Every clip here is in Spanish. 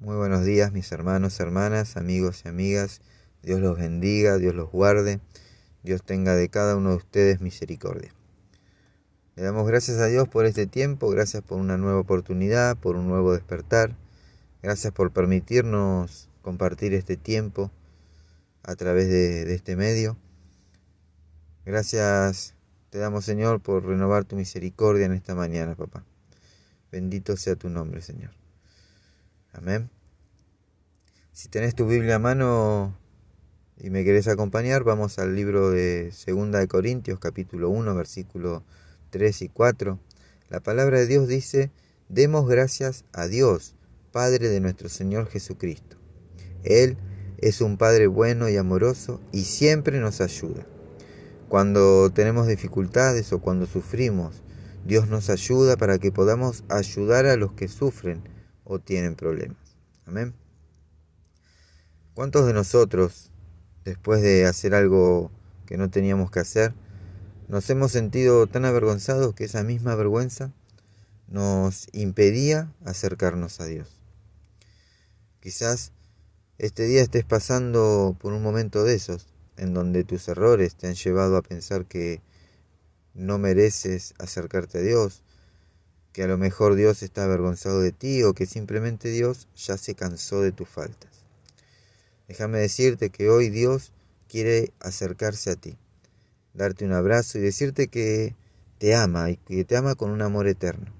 Muy buenos días mis hermanos, hermanas, amigos y amigas. Dios los bendiga, Dios los guarde, Dios tenga de cada uno de ustedes misericordia. Le damos gracias a Dios por este tiempo, gracias por una nueva oportunidad, por un nuevo despertar. Gracias por permitirnos compartir este tiempo a través de, de este medio. Gracias te damos Señor por renovar tu misericordia en esta mañana, papá. Bendito sea tu nombre, Señor. Amén. Si tenés tu Biblia a mano y me querés acompañar, vamos al libro de Segunda de Corintios, capítulo 1, versículo 3 y 4. La palabra de Dios dice, demos gracias a Dios, Padre de nuestro Señor Jesucristo. Él es un Padre bueno y amoroso y siempre nos ayuda. Cuando tenemos dificultades o cuando sufrimos, Dios nos ayuda para que podamos ayudar a los que sufren o tienen problemas. Amén. ¿Cuántos de nosotros, después de hacer algo que no teníamos que hacer, nos hemos sentido tan avergonzados que esa misma vergüenza nos impedía acercarnos a Dios? Quizás este día estés pasando por un momento de esos, en donde tus errores te han llevado a pensar que no mereces acercarte a Dios, que a lo mejor Dios está avergonzado de ti o que simplemente Dios ya se cansó de tus faltas. Déjame decirte que hoy Dios quiere acercarse a ti, darte un abrazo y decirte que te ama y que te ama con un amor eterno.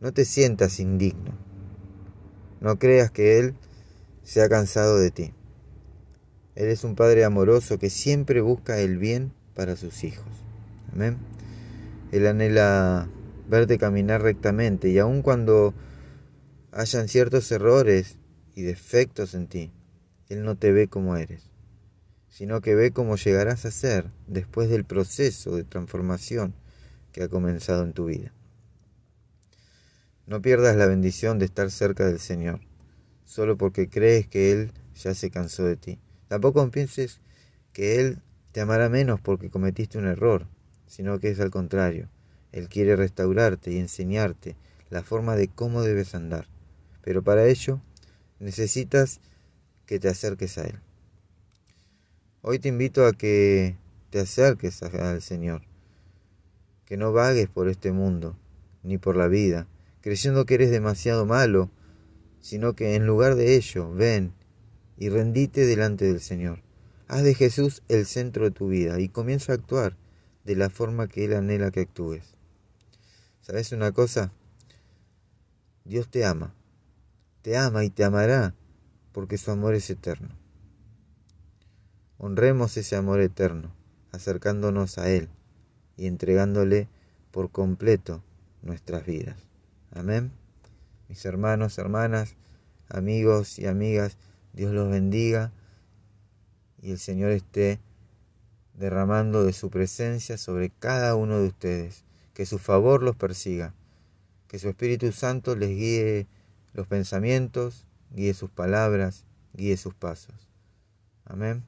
No te sientas indigno. No creas que Él se ha cansado de ti. Él es un Padre amoroso que siempre busca el bien para sus hijos. Amén. Él anhela verte caminar rectamente y aun cuando hayan ciertos errores y defectos en ti, Él no te ve como eres, sino que ve cómo llegarás a ser después del proceso de transformación que ha comenzado en tu vida. No pierdas la bendición de estar cerca del Señor, solo porque crees que Él ya se cansó de ti. Tampoco pienses que Él te amará menos porque cometiste un error, sino que es al contrario. Él quiere restaurarte y enseñarte la forma de cómo debes andar. Pero para ello necesitas que te acerques a Él. Hoy te invito a que te acerques al Señor, que no vagues por este mundo, ni por la vida, creyendo que eres demasiado malo, sino que en lugar de ello, ven y rendite delante del Señor. Haz de Jesús el centro de tu vida y comienza a actuar de la forma que Él anhela que actúes. ¿Sabes una cosa? Dios te ama. Te ama y te amará porque su amor es eterno. Honremos ese amor eterno, acercándonos a Él y entregándole por completo nuestras vidas. Amén. Mis hermanos, hermanas, amigos y amigas, Dios los bendiga y el Señor esté derramando de su presencia sobre cada uno de ustedes que su favor los persiga, que su Espíritu Santo les guíe los pensamientos, guíe sus palabras, guíe sus pasos. Amén.